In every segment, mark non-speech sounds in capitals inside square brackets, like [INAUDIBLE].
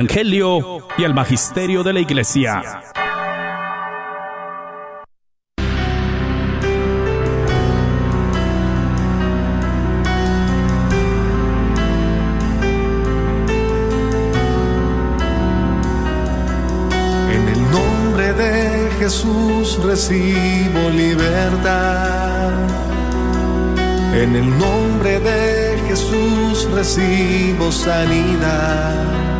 Evangelio y el Magisterio de la Iglesia. En el nombre de Jesús recibo libertad. En el nombre de Jesús recibo sanidad.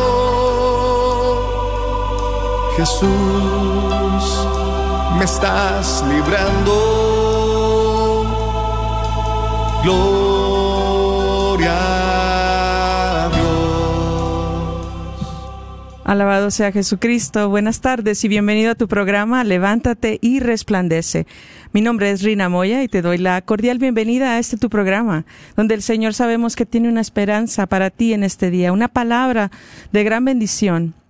Jesús, me estás librando. Gloria a Dios. Alabado sea Jesucristo. Buenas tardes y bienvenido a tu programa Levántate y resplandece. Mi nombre es Rina Moya y te doy la cordial bienvenida a este tu programa, donde el Señor sabemos que tiene una esperanza para ti en este día, una palabra de gran bendición.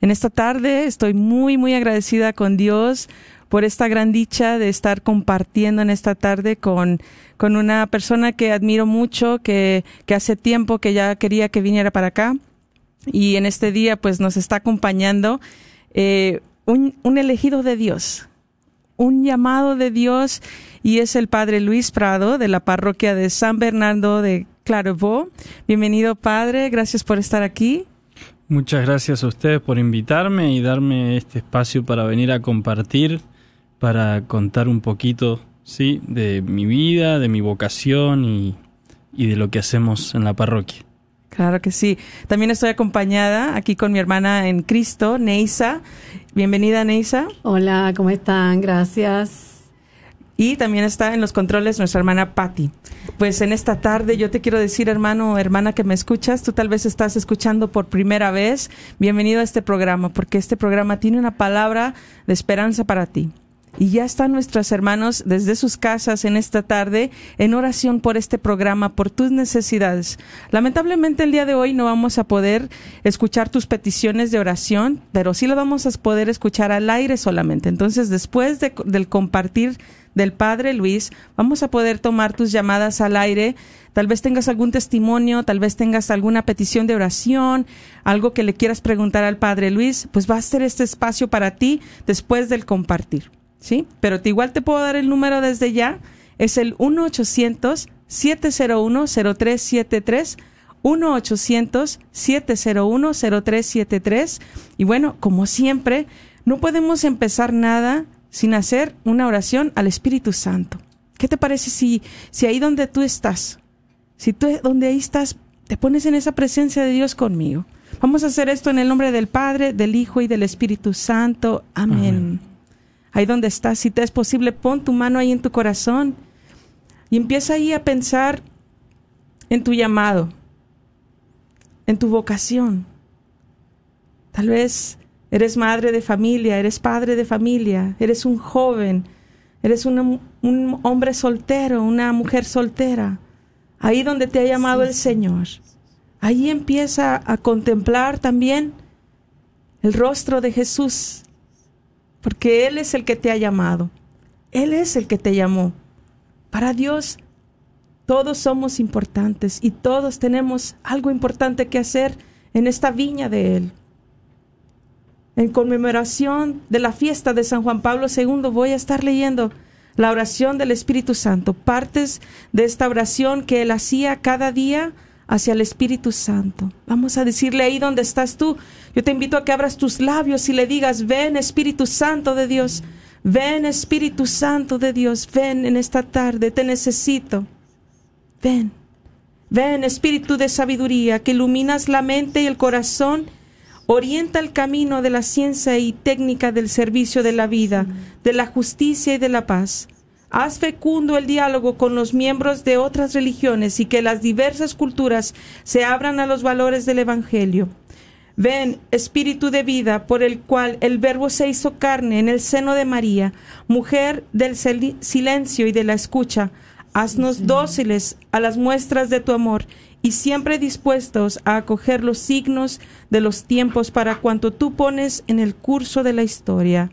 En esta tarde estoy muy, muy agradecida con Dios por esta gran dicha de estar compartiendo en esta tarde con, con una persona que admiro mucho, que, que hace tiempo que ya quería que viniera para acá. Y en este día pues nos está acompañando eh, un, un elegido de Dios, un llamado de Dios y es el Padre Luis Prado de la parroquia de San Bernardo de Clairvaux. Bienvenido Padre, gracias por estar aquí. Muchas gracias a ustedes por invitarme y darme este espacio para venir a compartir, para contar un poquito, sí, de mi vida, de mi vocación y, y de lo que hacemos en la parroquia. Claro que sí. También estoy acompañada aquí con mi hermana en Cristo, Neisa. Bienvenida, Neisa. Hola, ¿cómo están? Gracias. Y también está en los controles nuestra hermana Patti. Pues en esta tarde yo te quiero decir, hermano hermana que me escuchas, tú tal vez estás escuchando por primera vez, bienvenido a este programa, porque este programa tiene una palabra de esperanza para ti. Y ya están nuestros hermanos desde sus casas en esta tarde en oración por este programa, por tus necesidades. Lamentablemente el día de hoy no vamos a poder escuchar tus peticiones de oración, pero sí lo vamos a poder escuchar al aire solamente. Entonces, después de, del compartir del Padre Luis, vamos a poder tomar tus llamadas al aire. Tal vez tengas algún testimonio, tal vez tengas alguna petición de oración, algo que le quieras preguntar al Padre Luis, pues va a ser este espacio para ti después del compartir. ¿Sí? Pero igual te puedo dar el número desde ya. Es el 1-800-701-0373. 1-800-701-0373. Y bueno, como siempre, no podemos empezar nada sin hacer una oración al Espíritu Santo. ¿Qué te parece si, si ahí donde tú estás, si tú donde ahí estás, te pones en esa presencia de Dios conmigo? Vamos a hacer esto en el nombre del Padre, del Hijo y del Espíritu Santo. Amén. Amén. Ahí donde estás, si te es posible, pon tu mano ahí en tu corazón y empieza ahí a pensar en tu llamado, en tu vocación. Tal vez eres madre de familia, eres padre de familia, eres un joven, eres una, un hombre soltero, una mujer soltera. Ahí donde te ha llamado el Señor. Ahí empieza a contemplar también el rostro de Jesús porque Él es el que te ha llamado. Él es el que te llamó. Para Dios, todos somos importantes y todos tenemos algo importante que hacer en esta viña de Él. En conmemoración de la fiesta de San Juan Pablo II voy a estar leyendo la oración del Espíritu Santo, partes de esta oración que Él hacía cada día hacia el Espíritu Santo. Vamos a decirle ahí donde estás tú. Yo te invito a que abras tus labios y le digas, ven Espíritu Santo de Dios, ven Espíritu Santo de Dios, ven en esta tarde, te necesito. Ven, ven Espíritu de sabiduría, que iluminas la mente y el corazón, orienta el camino de la ciencia y técnica del servicio de la vida, de la justicia y de la paz. Haz fecundo el diálogo con los miembros de otras religiones y que las diversas culturas se abran a los valores del Evangelio. Ven, Espíritu de vida, por el cual el Verbo se hizo carne en el seno de María, mujer del silencio y de la escucha, haznos dóciles a las muestras de tu amor y siempre dispuestos a acoger los signos de los tiempos para cuanto tú pones en el curso de la historia.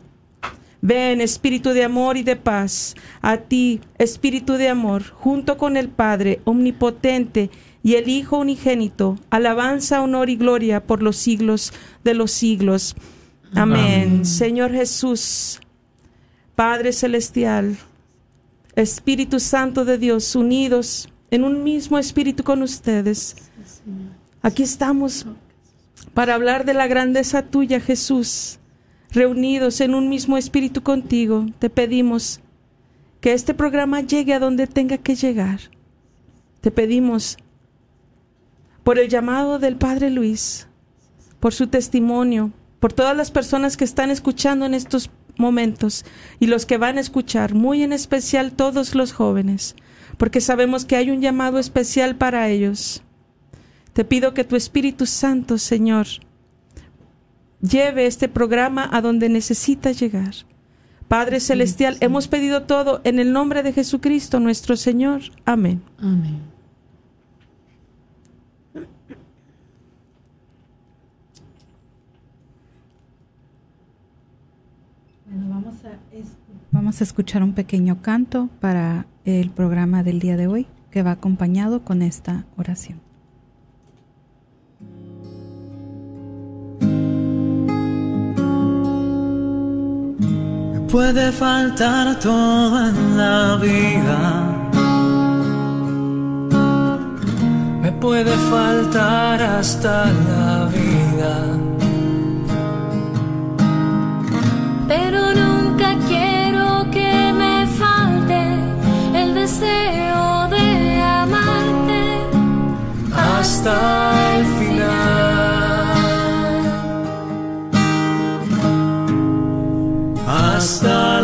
Ven, Espíritu de amor y de paz, a ti, Espíritu de amor, junto con el Padre omnipotente, y el Hijo unigénito, alabanza, honor y gloria por los siglos de los siglos. Amén. Señor Jesús, Padre Celestial, Espíritu Santo de Dios, unidos en un mismo espíritu con ustedes. Aquí estamos para hablar de la grandeza tuya, Jesús. Reunidos en un mismo espíritu contigo, te pedimos que este programa llegue a donde tenga que llegar. Te pedimos por el llamado del Padre Luis, por su testimonio, por todas las personas que están escuchando en estos momentos y los que van a escuchar, muy en especial todos los jóvenes, porque sabemos que hay un llamado especial para ellos. Te pido que tu Espíritu Santo, Señor, lleve este programa a donde necesita llegar. Padre Celestial, hemos pedido todo en el nombre de Jesucristo nuestro Señor. Amén. Amén. vamos a, escuchar un pequeño canto para el programa del día de hoy que va acompañado con esta oración. Me puede faltar todo en la vida. Me puede faltar hasta la vida deseo de amarte hasta el final, hasta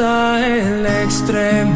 hasta el extremo.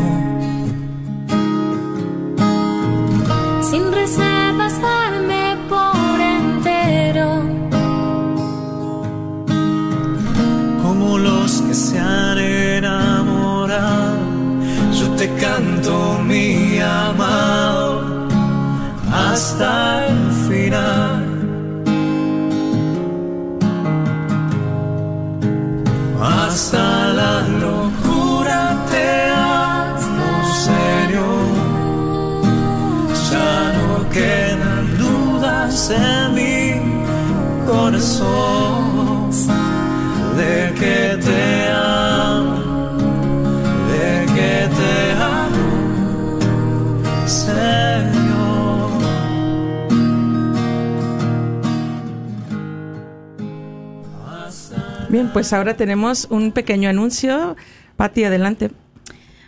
Pues ahora tenemos un pequeño anuncio. Pati, adelante.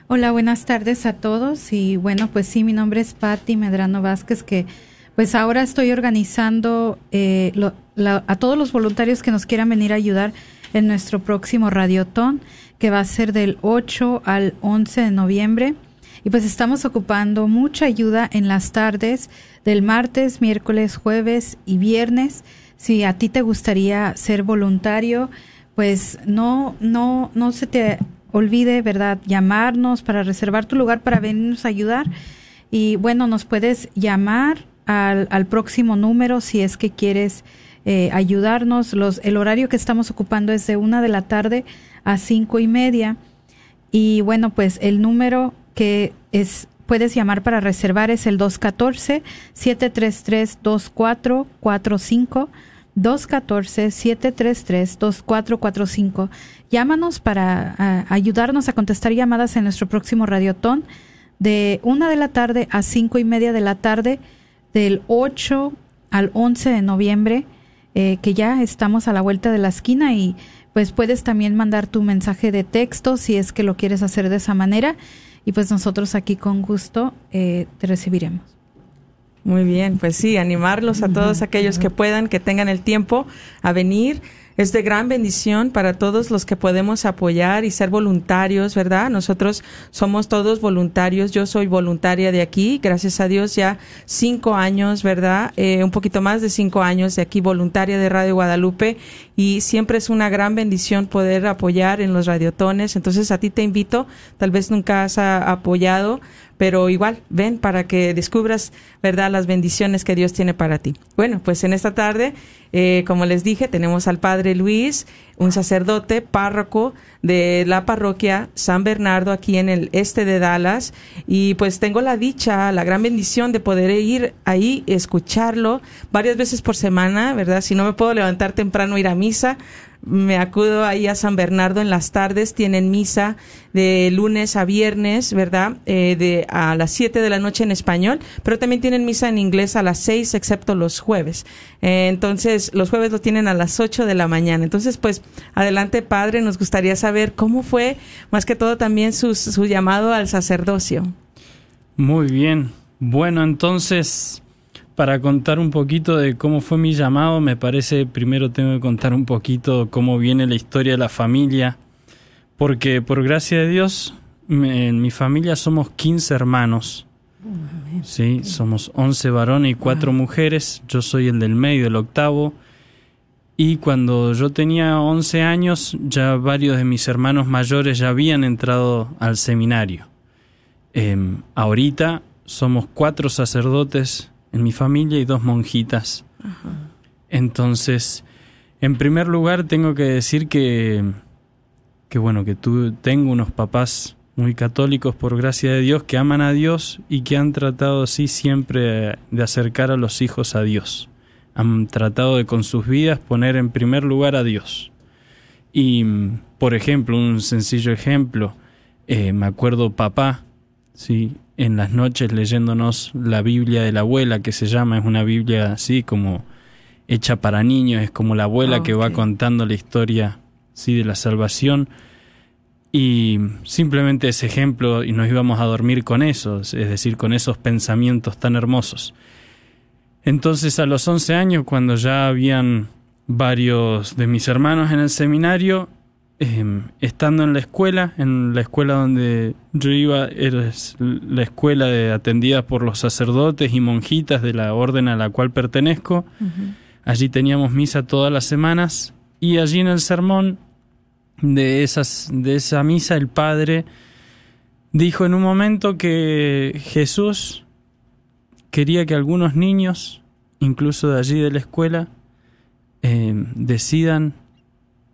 Hola, buenas tardes a todos. Y bueno, pues sí, mi nombre es Patti Medrano Vázquez, que pues ahora estoy organizando eh, a todos los voluntarios que nos quieran venir a ayudar en nuestro próximo Radiotón que va a ser del 8 al 11 de noviembre. Y pues estamos ocupando mucha ayuda en las tardes del martes, miércoles, jueves y viernes. Si a ti te gustaría ser voluntario, pues no, no, no se te olvide, ¿verdad? Llamarnos para reservar tu lugar para venirnos a ayudar. Y bueno, nos puedes llamar al, al próximo número si es que quieres eh, ayudarnos. Los, el horario que estamos ocupando es de una de la tarde a cinco y media. Y bueno, pues el número que es puedes llamar para reservar es el 214-733-2445. 214-733-2445. Llámanos para ayudarnos a contestar llamadas en nuestro próximo radiotón de una de la tarde a cinco y media de la tarde del 8 al 11 de noviembre, eh, que ya estamos a la vuelta de la esquina y pues puedes también mandar tu mensaje de texto si es que lo quieres hacer de esa manera y pues nosotros aquí con gusto eh, te recibiremos. Muy bien, pues sí, animarlos a todos aquellos que puedan, que tengan el tiempo a venir. Es de gran bendición para todos los que podemos apoyar y ser voluntarios, ¿verdad? Nosotros somos todos voluntarios. Yo soy voluntaria de aquí, gracias a Dios, ya cinco años, ¿verdad? Eh, un poquito más de cinco años de aquí, voluntaria de Radio Guadalupe. Y siempre es una gran bendición poder apoyar en los radiotones. Entonces, a ti te invito, tal vez nunca has apoyado, pero igual, ven para que descubras, ¿verdad?, las bendiciones que Dios tiene para ti. Bueno, pues en esta tarde, eh, como les dije, tenemos al Padre Luis, un sacerdote, párroco de la parroquia San Bernardo aquí en el este de Dallas. Y pues tengo la dicha, la gran bendición de poder ir ahí, escucharlo varias veces por semana, ¿verdad? Si no me puedo levantar temprano, ir a misa, me acudo ahí a San Bernardo en las tardes, tienen misa de lunes a viernes, ¿verdad? Eh, de a las 7 de la noche en español, pero también tienen misa en inglés a las 6, excepto los jueves. Eh, entonces, los jueves lo tienen a las 8 de la mañana. Entonces, pues, adelante, padre, nos gustaría saber cómo fue, más que todo, también su, su llamado al sacerdocio. Muy bien. Bueno, entonces, para contar un poquito de cómo fue mi llamado, me parece primero tengo que contar un poquito cómo viene la historia de la familia, porque por gracia de Dios, me- en mi familia somos 15 hermanos. Sí, somos 11 varones y 4 mujeres, yo soy el del medio, el octavo. Y cuando yo tenía 11 años, ya varios de mis hermanos mayores ya habían entrado al seminario. Em, ahorita somos cuatro sacerdotes en mi familia y dos monjitas. Entonces, en primer lugar tengo que decir que, que bueno, que tú, tengo unos papás muy católicos por gracia de Dios que aman a Dios y que han tratado así siempre de acercar a los hijos a Dios. Han tratado de con sus vidas poner en primer lugar a Dios. Y, por ejemplo, un sencillo ejemplo, eh, me acuerdo papá, sí, en las noches leyéndonos la Biblia de la abuela, que se llama, es una Biblia así como hecha para niños, es como la abuela que va contando la historia, sí, de la salvación. Y simplemente ese ejemplo, y nos íbamos a dormir con eso, es decir, con esos pensamientos tan hermosos. Entonces a los 11 años, cuando ya habían varios de mis hermanos en el seminario, eh, estando en la escuela, en la escuela donde yo iba, era la escuela de, atendida por los sacerdotes y monjitas de la orden a la cual pertenezco. Allí teníamos misa todas las semanas y allí en el sermón de, esas, de esa misa el padre dijo en un momento que Jesús quería que algunos niños, incluso de allí de la escuela, eh, decidan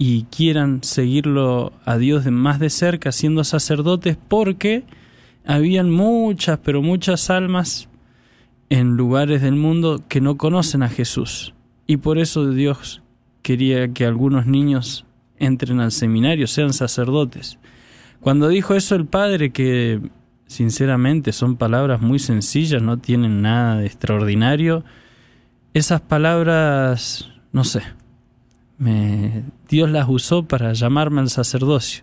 y quieran seguirlo a Dios de más de cerca siendo sacerdotes porque habían muchas, pero muchas almas en lugares del mundo que no conocen a Jesús. Y por eso Dios quería que algunos niños entren al seminario, sean sacerdotes. Cuando dijo eso el padre, que sinceramente son palabras muy sencillas, no tienen nada de extraordinario, esas palabras, no sé, me, Dios las usó para llamarme al sacerdocio.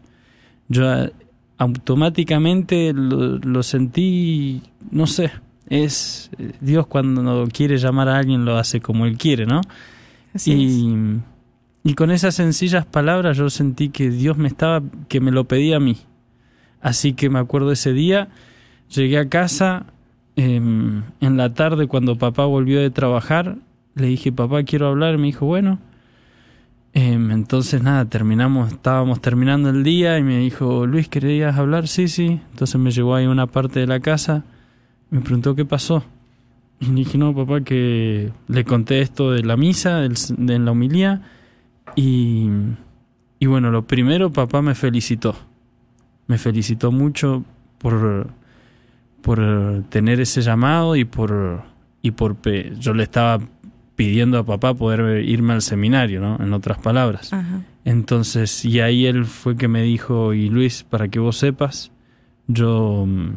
Yo eh, automáticamente lo, lo sentí, no sé, es eh, Dios cuando quiere llamar a alguien lo hace como Él quiere, ¿no? Así y, y con esas sencillas palabras yo sentí que Dios me estaba, que me lo pedía a mí. Así que me acuerdo ese día, llegué a casa em, en la tarde cuando papá volvió de trabajar, le dije, papá, quiero hablar, me dijo, bueno. Em, entonces nada, terminamos, estábamos terminando el día y me dijo, Luis, ¿querías hablar? Sí, sí. Entonces me llevó ahí a una parte de la casa, me preguntó qué pasó. Y dije, no, papá, que le conté esto de la misa, del, de la homilía, y, y bueno, lo primero, papá me felicitó. Me felicitó mucho por, por tener ese llamado y por, y por yo le estaba pidiendo a papá poder irme al seminario, ¿no? En otras palabras. Ajá. Entonces, y ahí él fue que me dijo, y Luis, para que vos sepas, yo, mm,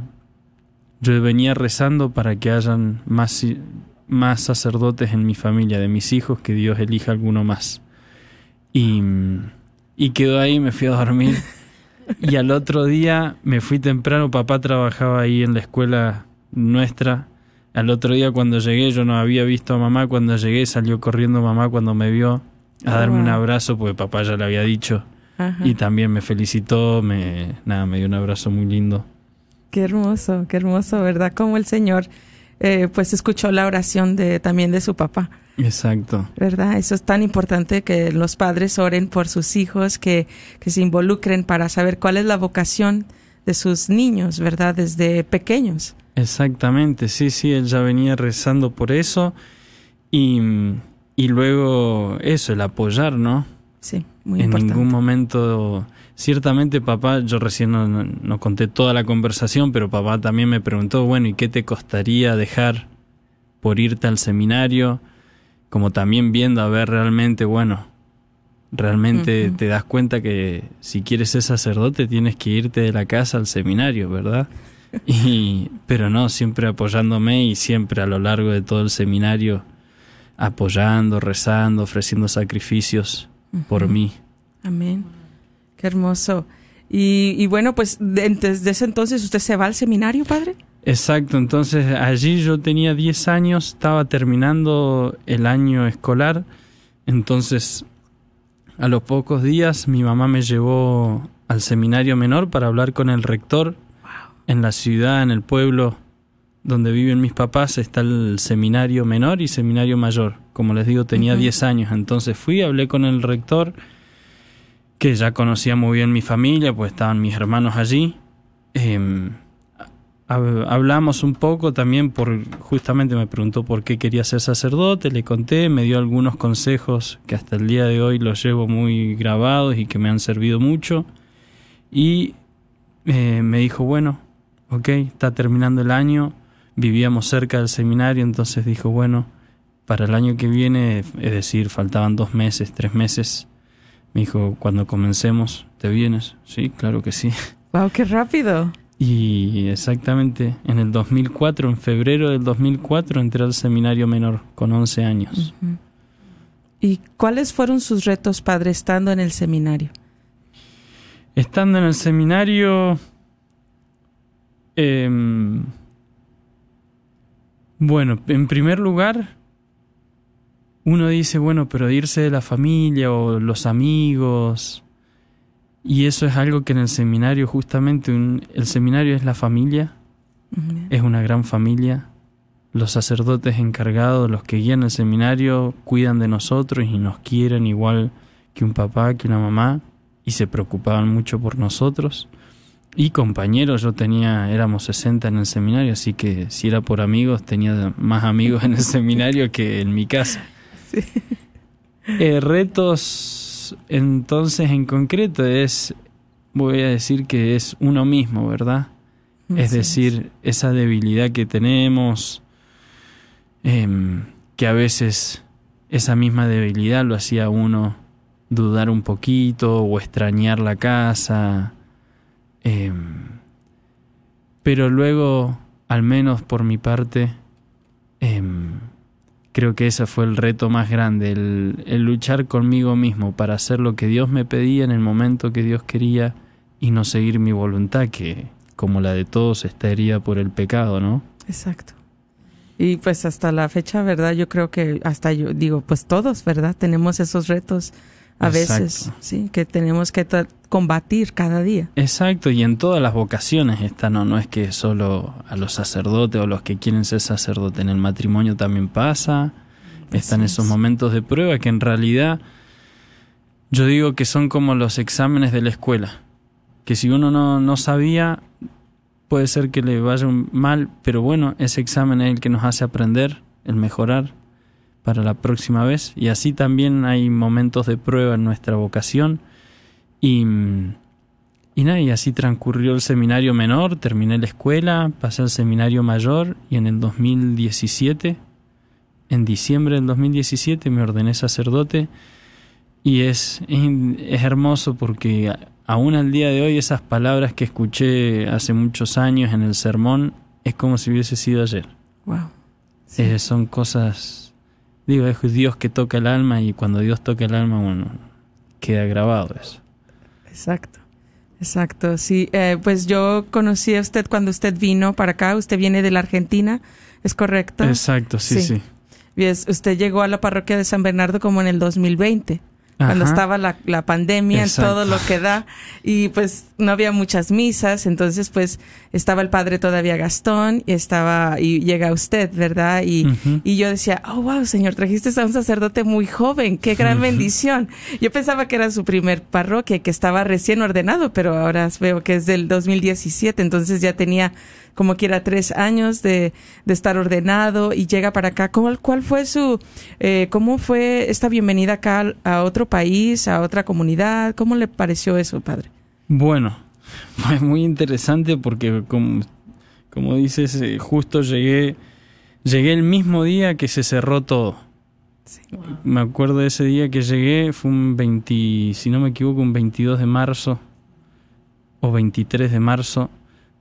yo venía rezando para que hayan más, más sacerdotes en mi familia, de mis hijos, que Dios elija alguno más. Y, y quedó ahí, me fui a dormir. [LAUGHS] Y al otro día me fui temprano, papá trabajaba ahí en la escuela nuestra. Al otro día cuando llegué yo no había visto a mamá, cuando llegué salió corriendo mamá cuando me vio a darme un abrazo porque papá ya le había dicho Ajá. y también me felicitó, me nada, me dio un abrazo muy lindo. Qué hermoso, qué hermoso, ¿verdad? Como el Señor, eh, pues escuchó la oración de también de su papá, Exacto. ¿verdad? Eso es tan importante que los padres oren por sus hijos, que, que se involucren para saber cuál es la vocación de sus niños, ¿verdad? Desde pequeños. Exactamente, sí, sí, él ya venía rezando por eso y, y luego eso, el apoyar, ¿no? Sí, muy en importante. ningún momento, ciertamente papá, yo recién no, no- no conté toda la conversación, pero papá también me preguntó, bueno, ¿y qué te costaría dejar por irte al seminario? Como también viendo a ver realmente, bueno, realmente te das cuenta que si quieres ser sacerdote tienes que irte de la casa al seminario, ¿verdad? Y, pero no, siempre apoyándome y siempre a lo largo de todo el seminario apoyando, rezando, ofreciendo sacrificios por mí. Amén. Qué hermoso. Y, y bueno, pues de- desde ese entonces usted se va al seminario, padre. Exacto, entonces allí yo tenía 10 años, estaba terminando el año escolar, entonces a los pocos días mi mamá me llevó al seminario menor para hablar con el rector. En la ciudad, en el pueblo donde viven mis papás, está el seminario menor y seminario mayor. Como les digo, tenía Ujú. 10 años, entonces fui, hablé con el rector, que ya conocía muy bien mi familia, pues estaban mis hermanos allí. Hab- hablamos un poco también por justamente me preguntó por qué quería ser sacerdote, le conté, me dio algunos consejos que hasta el día de hoy los llevo muy grabados y que me han servido mucho y eh, me dijo, bueno, ok, está terminando el año, vivíamos cerca del seminario, entonces dijo, bueno, para el año que viene, es decir, faltaban dos meses, tres meses, me dijo, cuando comencemos, ¿te vienes? Sí, claro que sí. Wow, qué rápido. Y exactamente en el 2004, en febrero del 2004, entré al seminario menor con 11 años. ¿Y cuáles fueron sus retos, padre, estando en el seminario? Estando en el seminario, em, bueno, en primer lugar, uno dice, bueno, pero irse de la familia o los amigos, y eso es algo que en el seminario, justamente, un- el seminario es la familia, es una gran familia. Los sacerdotes encargados, los que guían el seminario, cuidan de nosotros y nos quieren igual que un papá, que una mamá, y se preocupaban mucho por nosotros. Y compañeros, yo tenía, éramos 60 en el seminario, así que si era por amigos, tenía más amigos en el seminario que en mi casa. [LAUGHS] Eh, retos, entonces, en concreto, es, voy a decir que es uno mismo, ¿verdad? Es decir, esa debilidad que tenemos, em, que a veces esa misma debilidad lo hacía uno dudar un poquito o extrañar la casa. Em, pero luego, al menos por mi parte, em, creo que ese fue el reto más grande, el, el luchar conmigo mismo para hacer lo que Dios me pedía en el momento que Dios quería y no seguir mi voluntad, que como la de todos está herida por el pecado, ¿no? Exacto. Y pues hasta la fecha, ¿verdad? Yo creo que hasta yo digo, pues todos, ¿verdad? Tenemos esos retos a Exacto. veces, sí, que tenemos que combatir cada día. Exacto, y en todas las vocaciones está, no, no es que solo a los sacerdotes o los que quieren ser sacerdotes, en el matrimonio también pasa, están esos es. momentos de prueba que en realidad yo digo que son como los exámenes de la escuela, que si uno no, no sabía, puede ser que le vaya mal, pero bueno, ese examen es el que nos hace aprender, el mejorar para la próxima vez, y así también hay momentos de prueba en nuestra vocación, y, y nada, y así transcurrió el seminario menor, terminé la escuela, pasé al seminario mayor, y en el 2017 en diciembre del 2017 me ordené sacerdote y es, es, es hermoso porque aún al día de hoy esas palabras que escuché hace muchos años en el sermón es como si hubiese sido ayer. Wow. Sí. Eh, son cosas, digo, es Dios que toca el alma y cuando Dios toca el alma, bueno, queda grabado eso. Exacto. Exacto, sí. Eh, pues yo conocí a usted cuando usted vino para acá. Usted viene de la Argentina, ¿es correcto? Exacto, sí, sí. Sí. Y es- usted llegó a la parroquia de San Bernardo como en el 2020, cuando estaba la, la pandemia, Exacto. todo lo que da, y pues no había muchas misas, entonces pues estaba el padre todavía Gastón, y estaba, y llega usted, ¿verdad? Y, y yo decía, oh, wow, señor, trajiste a un sacerdote muy joven, qué gran bendición. Yo pensaba que era su primer parroquia, que estaba recién ordenado, pero ahora veo que es del 2017, entonces ya tenía como quiera tres años de, de estar ordenado y llega para acá. ¿Cómo, ¿Cuál fue su, eh, cómo fue esta bienvenida acá a otro país, a otra comunidad? ¿Cómo le pareció eso, padre? Bueno, [LAUGHS] fue muy interesante porque como, como dices, eh, justo llegué, llegué el mismo día que se cerró todo. Me acuerdo de ese día que llegué, fue un 20, si no me equivoco, un 22 de marzo o 23 de marzo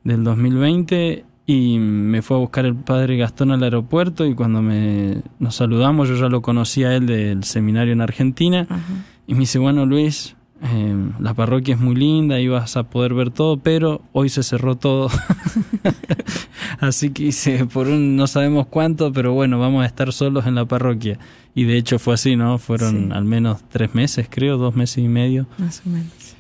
del 2020 y me fue a buscar el padre Gastón al aeropuerto y cuando me, nos saludamos yo ya lo conocía a él del seminario en Argentina y me dice, bueno Luis, eh, la parroquia es muy linda y vas a poder ver todo, pero hoy se cerró todo. [LAUGHS] Así que hice por un no sabemos cuánto, pero bueno, vamos a estar solos en la parroquia. Y de hecho fue así, ¿no? Fueron Sí. al menos tres meses, creo, dos meses y medio. Más o menos.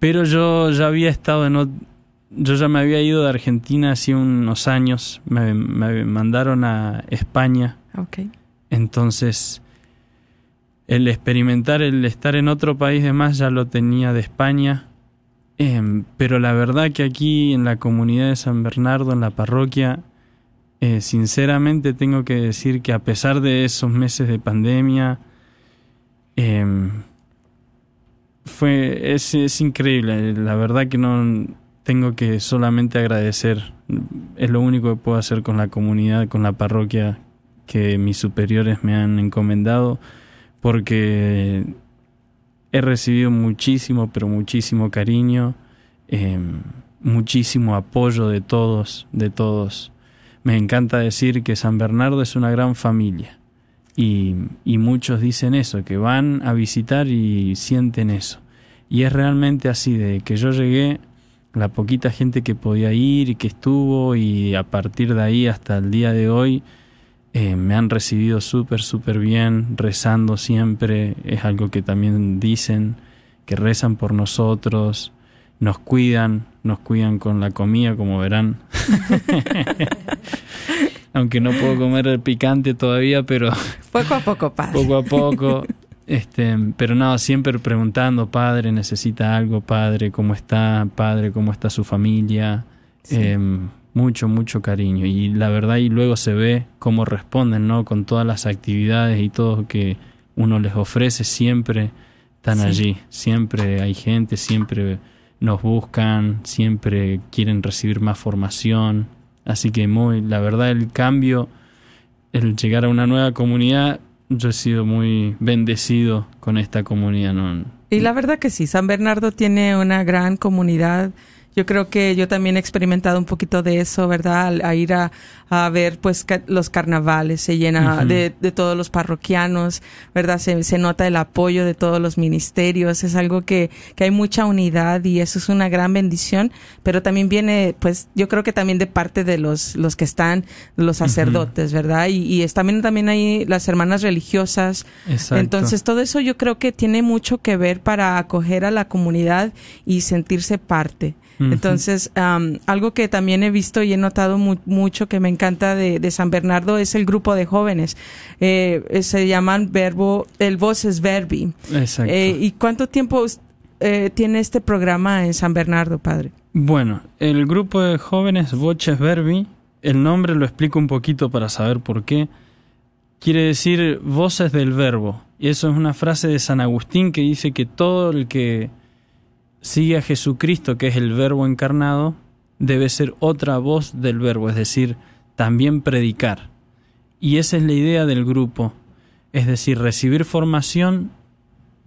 Pero yo ya había estado en... Yo ya me había ido de Argentina hace unos años. Me, me mandaron a España. Ok. Entonces, el experimentar, el estar en otro país de más ya lo tenía de España. Em, pero la verdad que aquí en la comunidad de San Bernardo, en la parroquia, eh, sinceramente tengo que decir que a pesar de esos meses de pandemia, em, fue es, es increíble. La verdad que no tengo que solamente agradecer. Es lo único que puedo hacer con la comunidad, con la parroquia que mis superiores me han encomendado, porque he recibido muchísimo, pero muchísimo cariño, eh, muchísimo apoyo de todos, de todos. Me encanta decir que San Bernardo es una gran familia. Y, y muchos dicen eso, que van a visitar y sienten eso. Y es realmente así, de que yo llegué, la poquita gente que podía ir y que estuvo, y a partir de ahí hasta el día de hoy, eh, me han recibido súper, súper bien, rezando siempre. Es algo que también dicen, que rezan por nosotros, nos cuidan, nos cuidan con la comida, como verán. [LAUGHS] Aunque no puedo comer el picante todavía, pero Poco a poco, padre. poco a poco. Este, pero no, siempre preguntando, padre, necesita algo, padre, ¿cómo está? Padre, ¿cómo está su familia? Eh, mucho, mucho cariño. Y la verdad, y luego se ve cómo responden, ¿no? Con todas las actividades y todo que uno les ofrece, siempre están Sí. allí. Siempre hay gente, siempre nos buscan, siempre quieren recibir más formación. Así que muy, la verdad, el cambio, el llegar a una nueva comunidad, yo he sido muy bendecido con esta comunidad. ¿no? Y la verdad que sí, San Bernardo tiene una gran comunidad. Yo creo que yo también he experimentado un poquito de eso, ¿verdad? Al- A ir a, a ver pues ca- los carnavales, se llena de, de todos los parroquianos, ¿verdad? Se, se nota el apoyo de todos los ministerios, es algo que, que hay mucha unidad y eso es una gran bendición, pero también viene pues yo creo que también de parte de los, los que están, los sacerdotes, ¿verdad? Y, y es también, también hay las hermanas religiosas, Exacto. entonces, todo eso yo creo que tiene mucho que ver para acoger a la comunidad y sentirse parte. Entonces, am, algo que también he visto y he notado mu- mucho que me encanta de, de San Bernardo es el grupo de jóvenes. Eh, se llaman Verbo, el Voces Verbi. Exacto. Eh, ¿Y cuánto tiempo eh, tiene este programa en San Bernardo, padre? Bueno, el grupo de jóvenes Voces Verbi, el nombre lo explico un poquito para saber por qué. Quiere decir voces del verbo. Y eso es una frase de San Agustín que dice que todo el que sigue a Jesucristo, que es el verbo encarnado, debe ser otra voz del verbo, es decir, también predicar. Y esa es la idea del grupo, es decir, recibir formación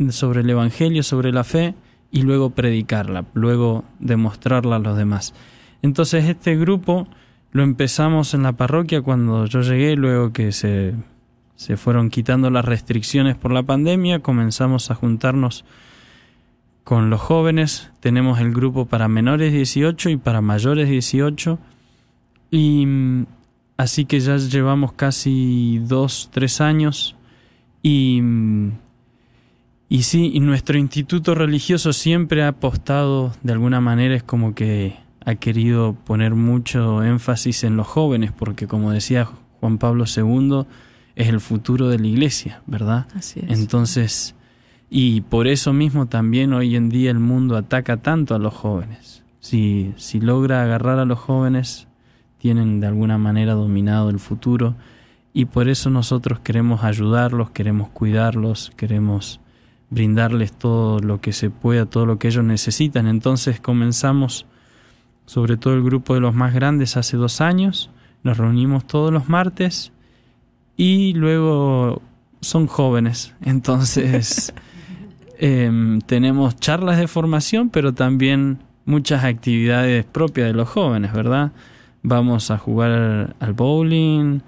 sobre el Evangelio, sobre la fe, y luego predicarla, luego demostrarla a los demás. Entonces este grupo lo empezamos en la parroquia cuando yo llegué, luego que se, se fueron quitando las restricciones por la pandemia, comenzamos a juntarnos con los jóvenes. Tenemos el grupo para menores 18 y para mayores 18. Y mm, así que ya llevamos casi dos, tres años. Y, mm, y sí, y nuestro instituto religioso siempre ha apostado, de alguna manera, es como que ha querido poner mucho énfasis en los jóvenes, porque como decía Juan Pablo II, es el futuro de la iglesia, ¿verdad? Así es. Entonces, y por eso mismo también hoy en día el mundo ataca tanto a los jóvenes. Si, si logra agarrar a los jóvenes, tienen de alguna manera dominado el futuro y por eso nosotros queremos ayudarlos, queremos cuidarlos, queremos brindarles todo lo que se pueda, todo lo que ellos necesitan. Entonces comenzamos, sobre todo el grupo de los más grandes, hace dos años, nos reunimos todos los martes y luego son jóvenes, entonces [LAUGHS] em, tenemos charlas de formación, pero también muchas actividades propias de los jóvenes, ¿verdad? Vamos a jugar al bowling,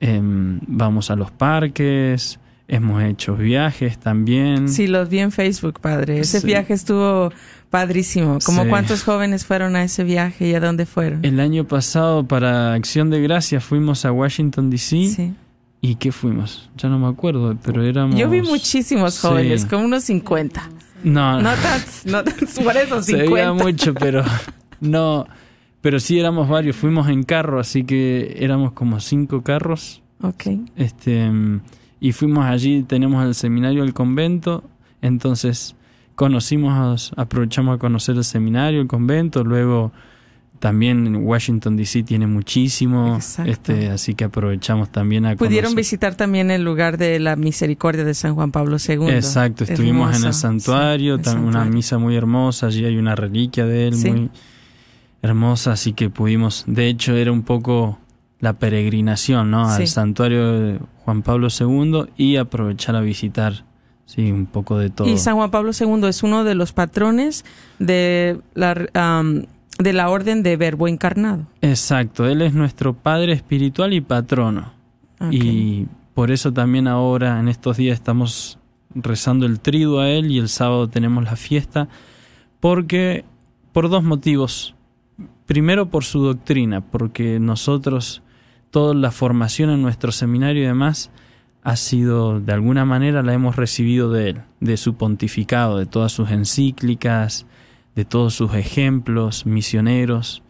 em, vamos a los parques, hemos hecho viajes también. Sí, los vi en Facebook, padre. Ese Sí. viaje estuvo padrísimo. ¿Cómo Sí. cuántos jóvenes fueron a ese viaje y a dónde fueron? El año pasado para Acción de Gracia fuimos a Washington, D.C. Sí. ¿Y qué fuimos? Ya no me acuerdo, pero éramos... Yo vi muchísimos Sí. jóvenes, como unos 50. No, No no tantos, por eso se 50. veía mucho, pero no. Pero sí éramos varios, fuimos en carro, así que éramos como cinco carros. Ok. Este, y fuimos allí, tenemos el seminario del convento, entonces conocimos, aprovechamos a conocer el seminario, el convento, luego también Washington DC tiene muchísimo, Exacto. este, así que aprovechamos también a Pudieron conocer. visitar también el lugar de la misericordia de San Juan Pablo II. Exacto, estuvimos en el santuario, sí, el tam- una misa muy hermosa, allí hay una reliquia de él Sí. muy hermosa, así que pudimos, de hecho era un poco la peregrinación, ¿no? Sí. Al santuario de Juan Pablo II y aprovechar a visitar, sí, un poco de todo. Y San Juan Pablo II es uno de los patrones de la, am, de la Orden de Verbo Encarnado. Exacto, él es nuestro padre espiritual y patrono. Y por eso también ahora en estos días estamos rezando el triduo a él y el sábado tenemos la fiesta porque por dos motivos. Primero por su doctrina, porque nosotros toda la formación en nuestro seminario y demás ha sido de alguna manera la hemos recibido de él, de su pontificado, de todas sus encíclicas, de todos sus ejemplos misioneros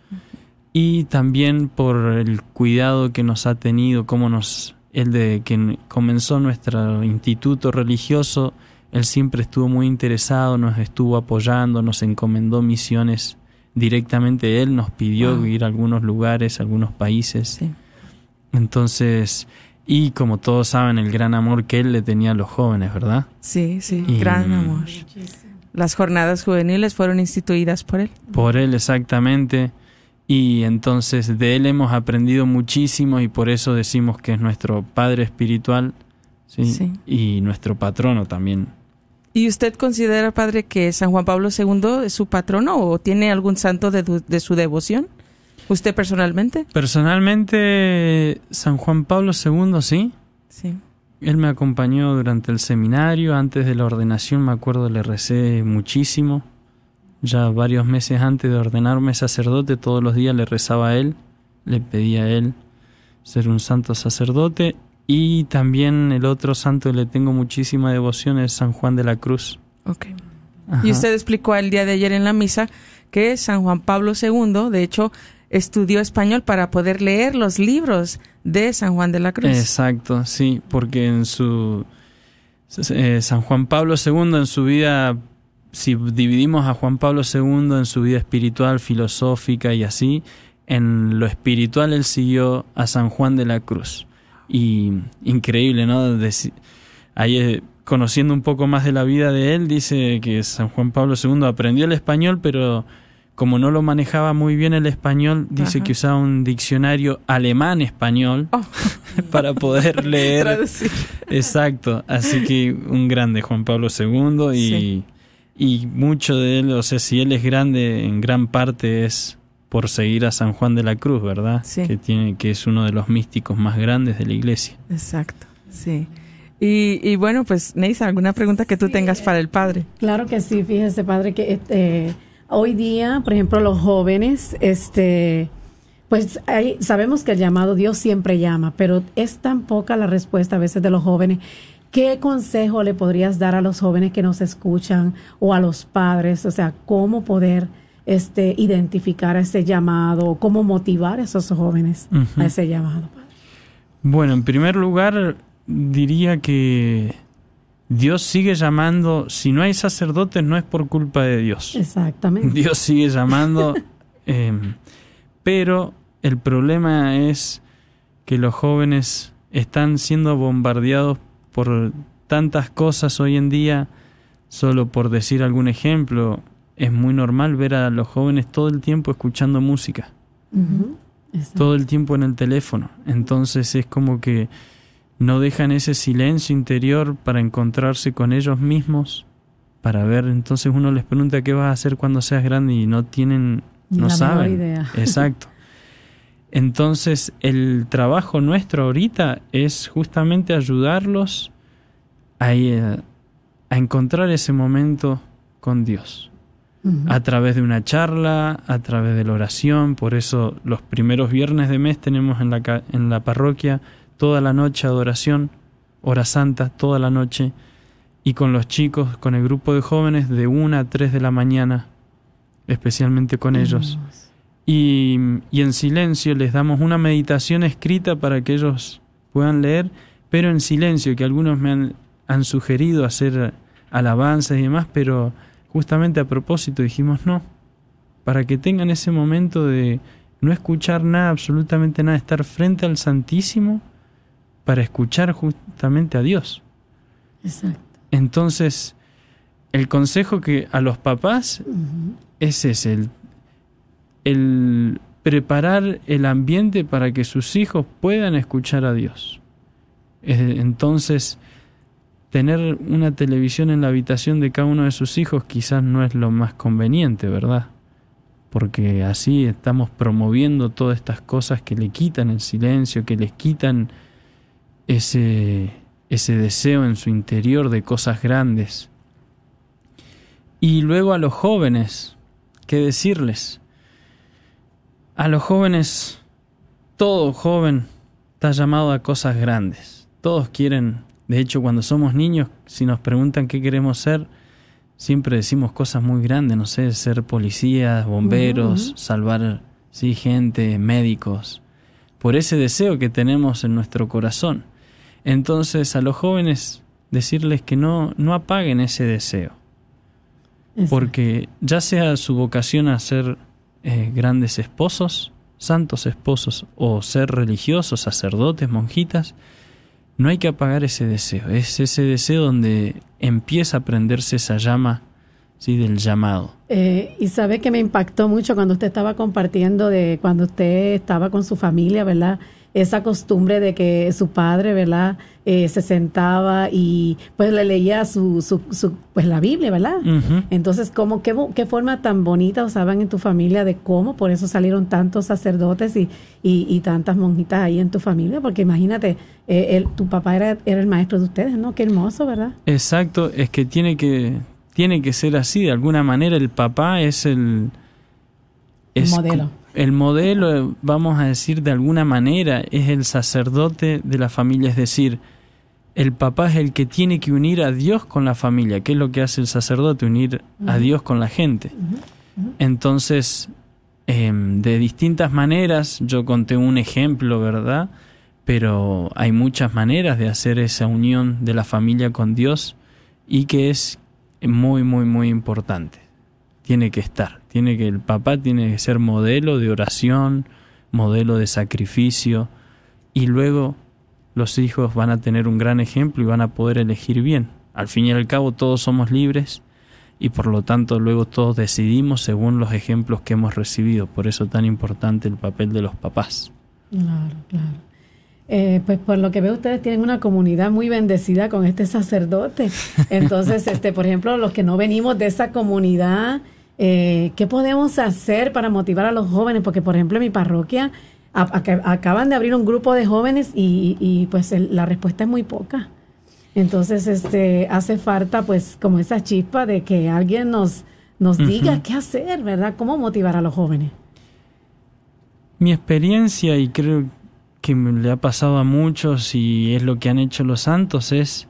y también por el cuidado que nos ha tenido, como nos, él de que comenzó nuestro instituto religioso, él siempre estuvo muy interesado, nos estuvo apoyando, nos encomendó misiones directamente, él nos pidió Wow. ir a algunos lugares, a algunos países. Sí. Entonces, y como todos saben, el gran amor que él le tenía a los jóvenes, ¿verdad? Sí, sí, Y- gran amor. Las jornadas juveniles fueron instituidas por él. Por él exactamente. Y entonces de él hemos aprendido muchísimo y por eso decimos que es nuestro padre espiritual ¿sí? Sí. y nuestro patrono también. ¿Y usted considera, padre, que San Juan Pablo II es su patrono o tiene algún santo de, de su devoción? ¿Usted personalmente? Personalmente, San Juan Pablo II, sí. Sí. Él me acompañó durante el seminario, antes de la ordenación, me acuerdo, le recé muchísimo. Ya varios meses antes de ordenarme sacerdote, todos los días le rezaba a él, le pedía a él ser un santo sacerdote. Y también el otro santo que le tengo muchísima devoción es San Juan de la Cruz. Ok. Ajá. Y usted explicó el día de ayer en la misa que San Juan Pablo II, de hecho, estudió español para poder leer los libros de San Juan de la Cruz. Exacto, sí, porque en su eh, San Juan Pablo II en su vida, si dividimos a Juan Pablo II en su vida espiritual, filosófica y así, en lo espiritual él siguió a San Juan de la Cruz. Y increíble, ¿no? Deci- ahí eh, conociendo un poco más de la vida de él, dice que San Juan Pablo II aprendió el español, pero como no lo manejaba muy bien el español, dice Ajá. que usaba un diccionario alemán-español Oh. [LAUGHS] para poder [LAUGHS] leer. Traducir. Exacto, así que un grande Juan Pablo II y, Sí. y mucho de él, o sea, si él es grande, en gran parte es por seguir a San Juan de la Cruz, ¿verdad? Sí. Que tiene que es uno de los místicos más grandes de la iglesia. Exacto, sí. Y, y bueno, pues Neisa, ¿alguna pregunta que tú tengas para el padre? Claro que sí, fíjese, padre, que este, hoy día, por ejemplo, los jóvenes, este, pues hay, sabemos que el llamado Dios siempre llama, pero es tan poca la respuesta a veces de los jóvenes. ¿Qué consejo le podrías dar a los jóvenes que nos escuchan o a los padres? O sea, cómo poder este, identificar ese llamado, cómo motivar a esos jóvenes a ese llamado. padre? Bueno, en primer lugar, diría que Dios sigue llamando, si no hay sacerdotes no es por culpa de Dios. Exactamente. Dios sigue llamando, [LAUGHS] eh, pero el problema es que los jóvenes están siendo bombardeados por tantas cosas hoy en día, solo por decir algún ejemplo, es muy normal ver a los jóvenes todo el tiempo escuchando música todo el tiempo en el teléfono. Entonces es como que no dejan ese silencio interior para encontrarse con ellos mismos, para ver. Entonces uno les pregunta qué vas a hacer cuando seas grande y no tienen, no la saben. idea. [LAUGHS] Exacto. Entonces el trabajo nuestro ahorita es justamente ayudarlos a, eh, a encontrar ese momento con Dios a través de una charla, a través de la oración. Por eso los primeros viernes de mes tenemos en la, en la parroquia toda la noche adoración, hora santa, toda la noche. Y con los chicos, con el grupo de jóvenes, de una a tres de la mañana, especialmente con ellos. Y, y en silencio les damos una meditación escrita para que ellos puedan leer, pero en silencio, que algunos me han, han sugerido hacer alabanzas y demás, pero justamente a propósito dijimos no, para que tengan ese momento de no escuchar nada, absolutamente nada, estar frente al Santísimo para escuchar justamente a Dios. Exacto. Entonces, el consejo que a los papás es ese, el, el preparar el ambiente para que sus hijos puedan escuchar a Dios. Entonces, tener una televisión en la habitación de cada uno de sus hijos quizás no es lo más conveniente, ¿verdad? Porque así estamos promoviendo todas estas cosas que le quitan el silencio, que les quitan ese, ese deseo en su interior de cosas grandes. Y luego a los jóvenes, ¿qué decirles? A los jóvenes, todo joven está llamado a cosas grandes. Todos quieren, de hecho cuando somos niños, si nos preguntan qué queremos ser, siempre decimos cosas muy grandes, no sé, ser policías, bomberos, salvar sí, gente, médicos, por ese deseo que tenemos en nuestro corazón. Entonces a los jóvenes decirles que no, no apaguen ese deseo Exacto. porque ya sea su vocación a ser eh, grandes esposos, santos esposos, o ser religiosos, sacerdotes, monjitas, no hay que apagar ese deseo. Es ese deseo donde empieza a prenderse esa llama ¿sí? del llamado. Eh, y sabe que me impactó mucho cuando usted estaba compartiendo de cuando usted estaba con su familia, ¿verdad? Esa costumbre de que su padre, ¿verdad? Eh, se sentaba y pues le leía su, su, su pues la Biblia, ¿verdad? Entonces, ¿cómo, qué, qué forma tan bonita usaban en tu familia de cómo? Por eso salieron tantos sacerdotes y, y, y tantas monjitas ahí en tu familia, porque imagínate, eh, el- tu papá era, era el maestro de ustedes, ¿no? Qué hermoso, ¿verdad? Exacto, es que tiene que tiene que ser así, de alguna manera el papá es El es modelo. co- El modelo, vamos a decir de alguna manera, es el sacerdote de la familia, es decir, el papá es el que tiene que unir a Dios con la familia, que es lo que hace el sacerdote, unir a Dios con la gente. Entonces, em, de distintas maneras, yo conté un ejemplo, ¿verdad? Pero hay muchas maneras de hacer esa unión de la familia con Dios y que es muy, muy, muy importante. Tiene que estar, tiene que el papá tiene que ser modelo de oración, modelo de sacrificio y luego los hijos van a tener un gran ejemplo y van a poder elegir bien. Al fin y al cabo todos somos libres y por lo tanto luego todos decidimos según los ejemplos que hemos recibido. Por eso tan importante el papel de los papás. Claro, claro. Eh, pues por lo que veo ustedes tienen una comunidad muy bendecida con este sacerdote. [LAUGHS] Entonces, este, por ejemplo, los que no venimos de esa comunidad, eh, ¿qué podemos hacer para motivar a los jóvenes? Porque, por ejemplo, en mi parroquia a- acaban de abrir un grupo de jóvenes y, y, pues el- la respuesta es muy poca. Entonces, este, hace falta, pues, como esa chispa de que alguien nos, nos diga qué hacer, ¿verdad? ¿Cómo motivar a los jóvenes? Mi experiencia, y creo que le ha pasado a muchos y es lo que han hecho los santos, es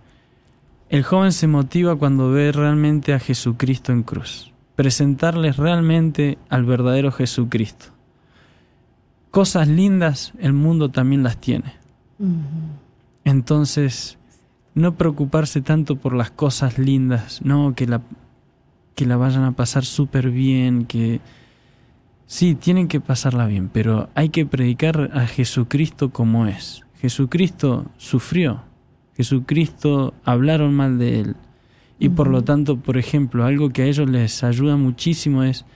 el joven se motiva cuando ve realmente a Jesucristo en cruz. Presentarles realmente al verdadero Jesucristo. Cosas lindas el mundo también las tiene. Entonces, no preocuparse tanto por las cosas lindas, no que la, que la vayan a pasar súper bien, que sí, tienen que pasarla bien, pero hay que predicar a Jesucristo como es. Jesucristo sufrió, Jesucristo hablaron mal de él. Y por lo tanto, por ejemplo, algo que a ellos les ayuda muchísimo es,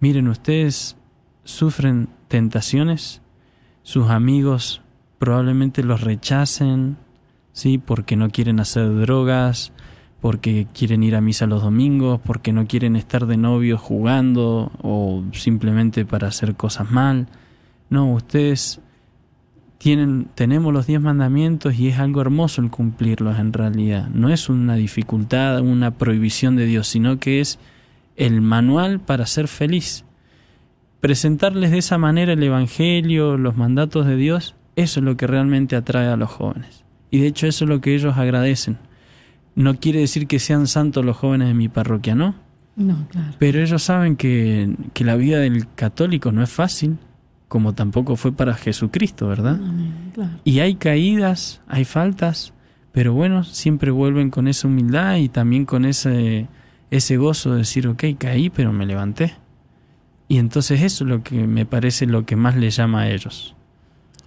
miren, ustedes sufren tentaciones, sus amigos probablemente los rechacen, ¿sí? Porque no quieren hacer drogas, porque quieren ir a misa los domingos, porque no quieren estar de novios jugando o simplemente para hacer cosas mal. No, ustedes tienen, tenemos los diez mandamientos y es algo hermoso el cumplirlos en realidad. No es una dificultad, una prohibición de Dios, sino que es el manual para ser feliz. Presentarles de esa manera el Evangelio, los mandatos de Dios, eso es lo que realmente atrae a los jóvenes. Y de hecho eso es lo que ellos agradecen. No quiere decir que sean santos los jóvenes de mi parroquia, ¿no? No, claro. Pero ellos saben que, que la vida del católico no es fácil, como tampoco fue para Jesucristo, ¿verdad? Amén, claro. Y hay caídas, hay faltas, pero bueno, siempre vuelven con esa humildad y también con ese, ese gozo de decir, ok, caí, pero me levanté. Y entonces eso es lo que me parece lo que más les llama a ellos.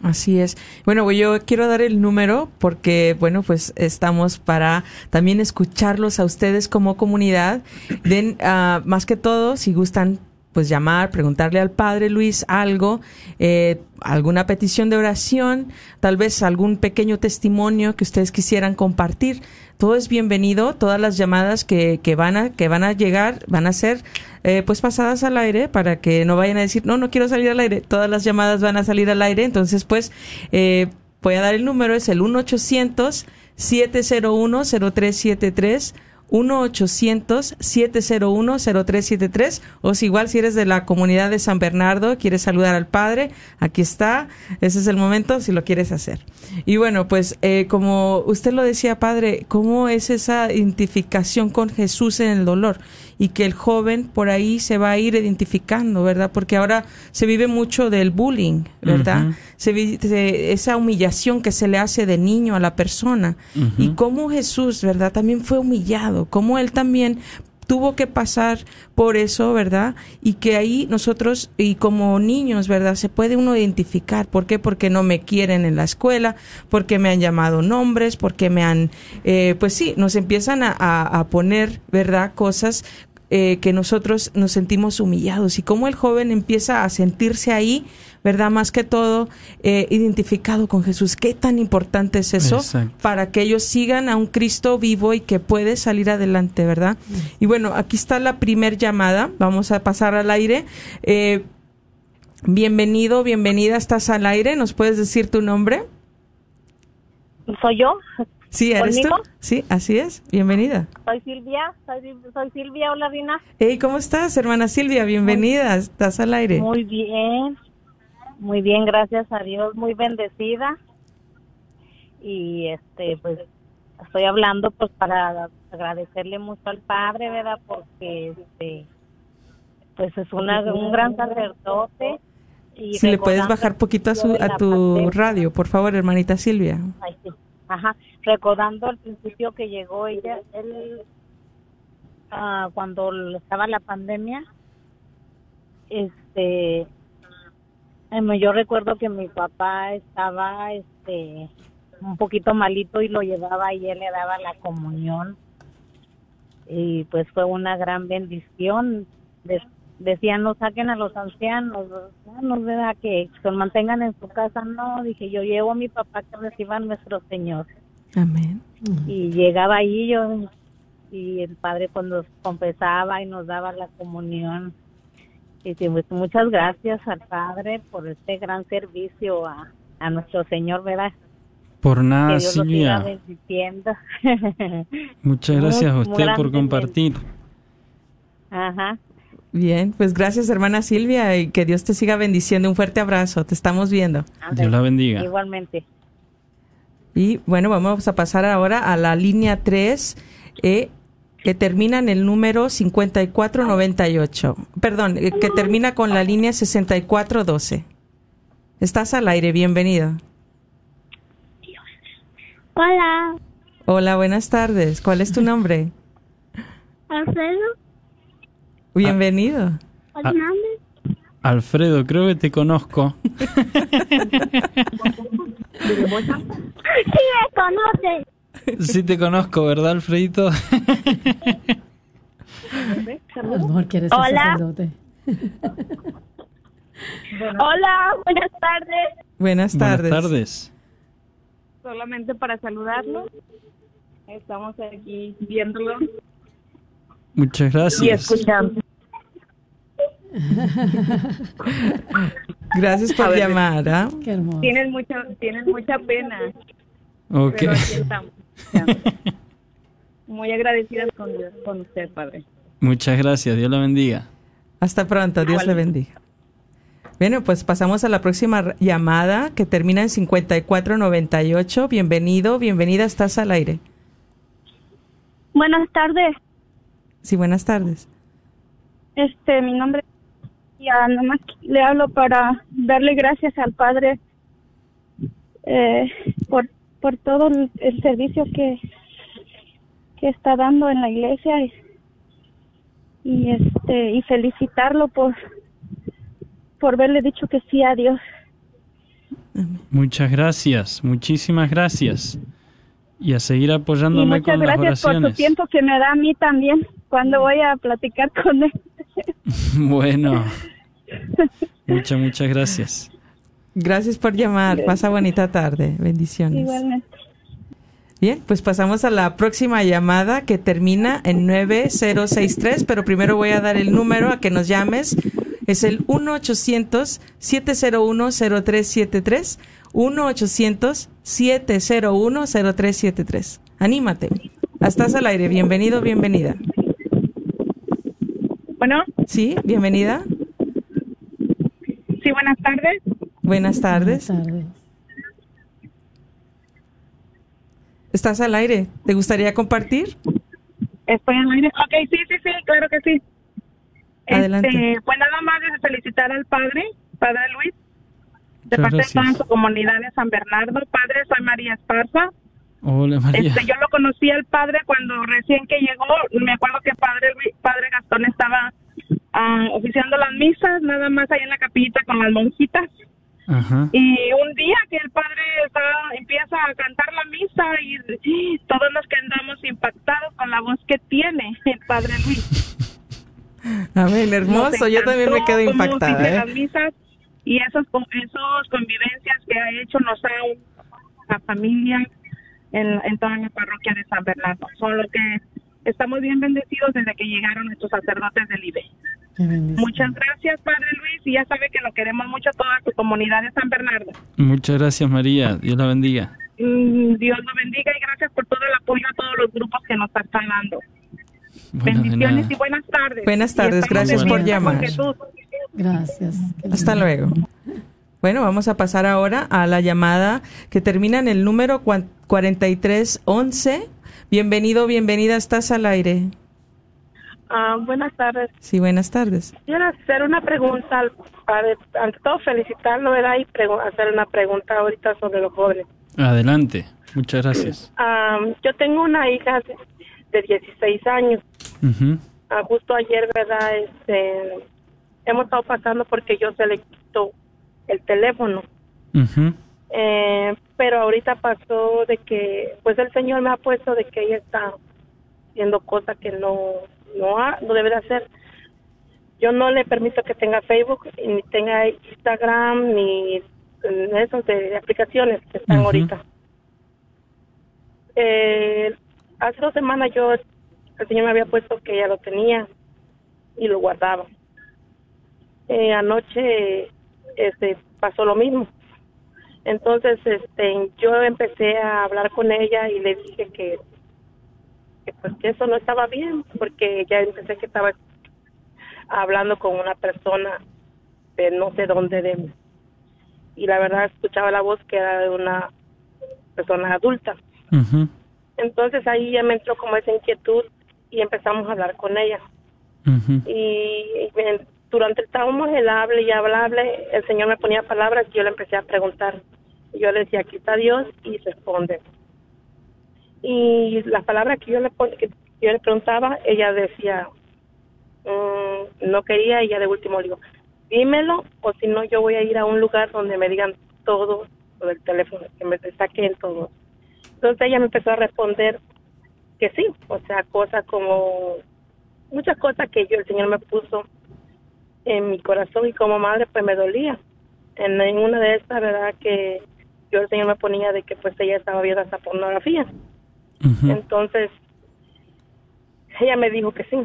Así es. Bueno, pues yo quiero dar el número porque, bueno, pues estamos para también escucharlos a ustedes como comunidad. Den, ah, más que todo, si gustan, pues llamar, preguntarle al Padre Luis algo, eh, alguna petición de oración, tal vez algún pequeño testimonio que ustedes quisieran compartir. Todo es bienvenido, todas las llamadas que, que van a que van a llegar van a ser eh, pues pasadas al aire para que no vayan a decir no no quiero salir al aire. Todas las llamadas van a salir al aire, entonces pues eh, voy a dar el número es el 1 800 701 0373 1-800-701-0373 o si igual si eres de la comunidad de San Bernardo, quieres saludar al Padre, aquí está, ese es el momento si lo quieres hacer. Y bueno, pues eh, como usted lo decía, Padre, ¿cómo es esa identificación con Jesús en el dolor? Y que el joven por ahí se va a ir identificando, ¿verdad? Porque ahora se vive mucho del bullying, ¿verdad? Se, vi- se- esa humillación que se le hace de niño a la persona y cómo Jesús, ¿verdad? También fue humillado, cómo él también tuvo que pasar por eso, ¿verdad? Y que ahí nosotros, y como niños, ¿verdad? Se puede uno identificar. ¿Por qué? Porque no me quieren en la escuela, porque me han llamado nombres, porque me han, eh, pues sí, nos empiezan a, a- a poner, ¿verdad? Cosas eh, que nosotros nos sentimos humillados y cómo el joven empieza a sentirse ahí, ¿verdad? Más que todo, eh, identificado con Jesús. ¿Qué tan importante es eso Exacto. para que ellos sigan a un Cristo vivo y que puede salir adelante, ¿verdad? Y bueno, aquí está la primer llamada. Vamos a pasar al aire. Eh, bienvenido, bienvenida, estás al aire. ¿Nos puedes decir tu nombre? ¿Soy yo? Sí, ¿eres tú? Sí, así es. Bienvenida. Soy Silvia. Soy, soy Silvia. Hola, Rina. Hey, ¿cómo estás, hermana Silvia? Bienvenida. Estás al aire. Muy bien. Muy bien, gracias a Dios. Muy bendecida. Y este, pues, estoy hablando pues para agradecerle mucho al Padre, ¿verdad? Porque este, pues es una, un gran sacerdote. Y Si le puedes bajar poquito a, su, a tu radio, por favor, hermanita Silvia. Ay, sí. Ajá. Recordando al principio que llegó ella, él, ah, cuando estaba la pandemia, este, em, yo recuerdo que mi papá estaba, este, un poquito malito y lo llevaba y él le daba la comunión y pues fue una gran bendición. De- decían no saquen a los ancianos, no ¿verdad? que se mantengan en su casa. No, dije yo llevo a mi papá que reciba nuestro Señor. Amén. Y llegaba ahí yo y el padre cuando confesaba y nos daba la comunión. Y sí, pues, muchas gracias al padre por este gran servicio a, a nuestro Señor, ¿verdad? Por nada, que Dios lo siga Silvia. bendiciendo. [LAUGHS] Muchas gracias a usted por compartir. Ajá. Bien, pues gracias hermana Silvia y que Dios te siga bendiciendo. Un fuerte abrazo, te estamos viendo. Dios la bendiga. Igualmente. Y bueno, vamos a pasar ahora a la línea 3, eh, que termina en el número 5498. Perdón, eh, que termina con la línea 6412. Estás al aire, bienvenido. Hola, Hola, buenas tardes. ¿Cuál es tu nombre? Alfredo Bienvenido. Hernández. Alfredo, creo que te conozco. Sí, me conoce. Sí te conozco, ¿verdad, Alfredito? A lo mejor quiere ser Hola. sacerdote. Hola, buenas tardes. Buenas tardes. Buenas tardes. solamente para saludarlo. Estamos aquí viéndolo Muchas y gracias. escuchando. Gracias por ver, llamar. ¿ah? Qué hermoso. Tienen mucha, tienen mucha pena, Ok. pero aquí estamos. Muy agradecidas con, Dios- con usted, Padre. Muchas gracias. Dios la bendiga. Hasta pronto, Dios le bendiga. Bueno, pues pasamos a la próxima llamada que termina en 5498. Bienvenido, bienvenida, estás al aire. Buenas tardes. Sí, buenas tardes. Este, mi nombre es ya nada más le hablo para darle gracias al Padre eh, por por todo el, el servicio que que está dando en la iglesia y, y este y felicitarlo por por haberle dicho que sí a Dios. Muchas gracias. Muchísimas gracias. Y a seguir apoyándome muchas con las gracias por oraciones. tiempo que me da a mí también cuando voy a platicar con él. [LAUGHS] Bueno. Muchas, muchas gracias. Gracias por llamar. Pasa bonita tarde. Bendiciones. Igualmente. Bien, pues pasamos a la próxima llamada que termina en 9063, pero primero voy a dar el número a que nos llames. Es el 1-800-701-0373. 1-800-701-0373. Anímate. Estás al aire. Bienvenido, bienvenida. Bueno, Sí, bienvenida. sí, buenas tardes. Buenas tardes. Buenas tardes. Estás al aire. ¿Te gustaría compartir? Estoy en aire. Ok, sí, sí, sí, claro que sí. Adelante. Este, pues nada más de felicitar al Padre, Padre Luis, de Muchas parte de toda su comunidad de San Bernardo. Padre, soy María Esparza. Hola, María. Este, yo lo conocí al padre cuando recién que llegó. Me acuerdo que padre padre Gastón estaba ah, oficiando las misas, nada más ahí en la capillita con las monjitas. Ajá. Y un día que el padre está, empieza a cantar la misa y todos nos quedamos impactados con la voz que tiene el padre Luis. [LAUGHS] Amén, hermoso. Yo también me quedo impactada. ¿eh? las misas y esas, esos convivencias que ha hecho nos ha unido a la familia en, en toda la parroquia de San Bernardo. Solo que estamos bien bendecidos desde que llegaron nuestros sacerdotes del IBE. Bendición. Muchas gracias, Padre Luis, y ya sabe que lo queremos mucho toda su comunidad de San Bernardo. Muchas gracias, María. Dios la bendiga. Mm, Dios lo bendiga y gracias por todo el apoyo a todos los grupos que nos están dando. Bueno, Bendiciones y buenas tardes. Buenas tardes, gracias por llamar. Gracias. Hasta luego. Bueno, vamos a pasar ahora a la llamada que termina en el número cuan- 4311. Bienvenido, bienvenida, estás al aire. Ah, buenas tardes. Sí, buenas tardes. Quiero hacer una pregunta al padre. Ante todo, felicitarlo, ¿verdad? Y hacer una pregunta ahorita sobre los jóvenes. Adelante. Muchas gracias. Ah, yo tengo una hija de, de 16 años. Ujú. Ah, justo ayer, ¿verdad? Este, hemos estado pasando porque yo se le quito el teléfono. Eh, pero ahorita pasó de que, pues el Señor me ha puesto de que ella está haciendo cosas que no, no, ha- no debe de hacer. Yo no le permito que tenga Facebook, ni tenga Instagram, ni mm, esas de aplicaciones que están ahorita. Eh, hace dos semanas yo, el Señor me había puesto que ella lo tenía y lo guardaba. Eh, anoche este, pasó lo mismo Entonces, este, yo empecé a hablar con ella y le dije que, que pues que eso no estaba bien, porque ya empecé que estaba hablando con una persona de no sé dónde de mí. Y la verdad escuchaba la voz que era de una persona adulta. Entonces ahí ya me entró como esa inquietud y empezamos a hablar con ella. Y, y me- durante estábamos el hable y hable, el Señor me ponía palabras y yo le empecé a preguntar. Yo le decía, aquí está Dios y responde. Y las palabras que yo le, que yo le preguntaba, ella decía, mm, no quería y ya de último le digo, dímelo o si no yo voy a ir a un lugar donde me digan todo lo del teléfono, que me saquen todo. Entonces ella me empezó a responder que sí, o sea, cosas como muchas cosas que yo el Señor me puso en mi corazón y como madre pues me dolía. En, en una de estas, verdad que yo el Señor me ponía de que pues ella estaba viendo esa pornografía. Entonces ella me dijo que sí.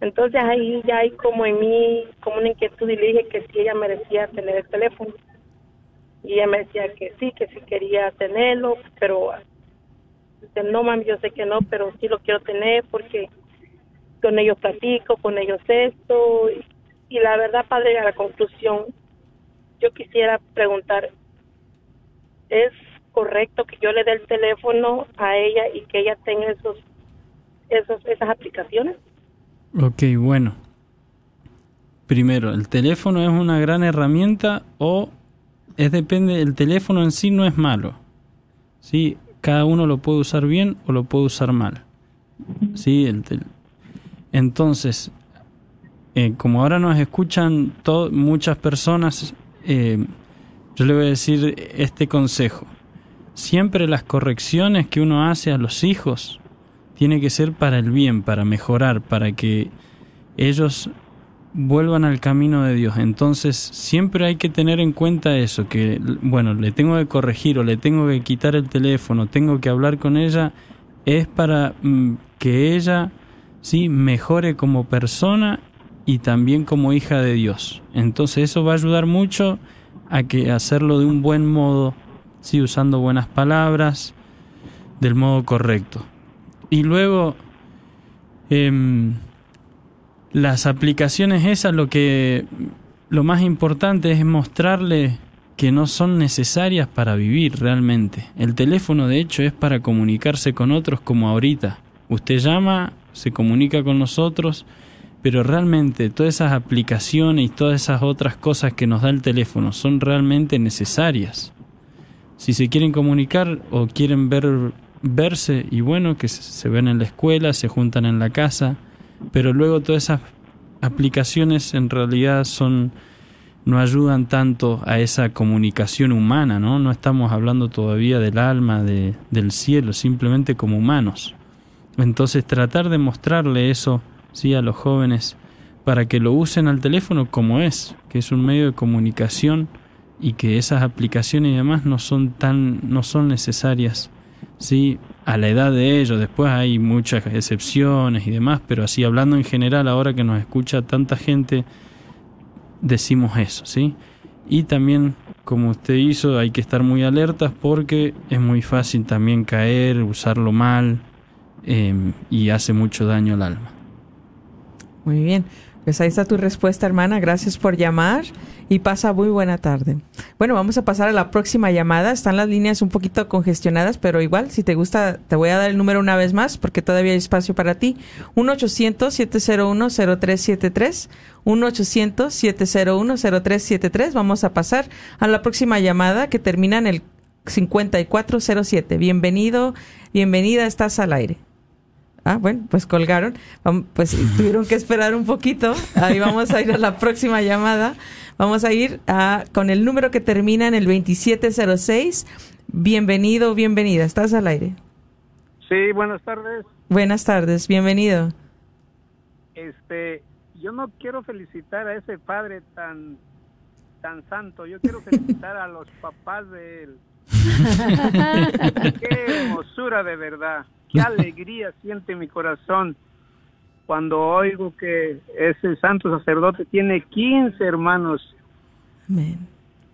Entonces ahí ya hay como en mí como una inquietud y le dije que si ella merecía tener el teléfono. Y ella me decía que sí, que sí quería tenerlo, pero dice, no mami, yo sé que no, pero sí lo quiero tener porque con ellos platico, con ellos esto. Y, y la verdad, padre, a la conclusión, yo quisiera preguntar, ¿es correcto que yo le dé el teléfono a ella y que ella tenga esos, esos esas aplicaciones? Ok, bueno. Primero, ¿el teléfono es una gran herramienta o es depende, el teléfono en sí no es malo? ¿Sí? Cada uno lo puede usar bien o lo puede usar mal. ¿Sí? El Entonces, eh, como ahora nos escuchan muchas personas, eh, yo le voy a decir este consejo. Siempre las correcciones que uno hace a los hijos tiene que ser para el bien, para mejorar, para que ellos vuelvan al camino de Dios. Entonces, siempre hay que tener en cuenta eso, que, bueno, le tengo que corregir o le tengo que quitar el teléfono, tengo que hablar con ella, es para mm, que ella, sí, mejore como persona y también como hija de Dios. Entonces, eso va a ayudar mucho a que hacerlo de un buen modo, sí, usando buenas palabras, del modo correcto. Y luego, em, las aplicaciones esas, lo que lo más importante es mostrarle que no son necesarias para vivir realmente. El teléfono, de hecho, es para comunicarse con otros como ahorita. Usted llama, se comunica con nosotros, pero realmente todas esas aplicaciones y todas esas otras cosas que nos da el teléfono son realmente necesarias. Si se quieren comunicar o quieren ver verse y bueno, que se- se ven en la escuela, se juntan en la casa, pero luego todas esas aplicaciones en realidad son no ayudan tanto a esa comunicación humana, ¿no? No estamos hablando todavía del alma, de, del cielo, simplemente como humanos. Entonces tratar de mostrarle eso, sí, a los jóvenes para que lo usen al teléfono como es, que es un medio de comunicación y que esas aplicaciones y demás no son tan no son necesarias sí a la edad de ellos. Después hay muchas excepciones y demás pero así hablando en general ahora que nos escucha tanta gente decimos eso sí. Y también como usted hizo hay que estar muy alertas porque es muy fácil también caer usarlo mal eh, y hace mucho daño al alma Muy bien. Pues ahí está tu respuesta, hermana. Gracias por llamar y pasa muy buena tarde. Bueno, vamos a pasar a la próxima llamada. Están las líneas un poquito congestionadas, pero igual, si te gusta, te voy a dar el número una vez más porque todavía hay espacio para ti. 1-800-701-0373. 1-800-701-0373. Vamos a pasar a la próxima llamada que termina en el 5407. Bienvenido, bienvenida, estás al aire. Ah, bueno, pues colgaron. Pues [LAUGHS] tuvieron que esperar un poquito. Ahí vamos a ir a la próxima llamada. Vamos a ir a, con el número que termina en el 2706. Bienvenido, bienvenida. Estás al aire. Sí, buenas tardes. Buenas tardes, bienvenido. Este, yo no quiero felicitar a ese padre tan tan santo. Yo quiero felicitar a los papás de él. Qué hermosura de verdad. Qué [LAUGHS] alegría siente mi corazón cuando oigo que ese santo sacerdote tiene 15 hermanos. Amén.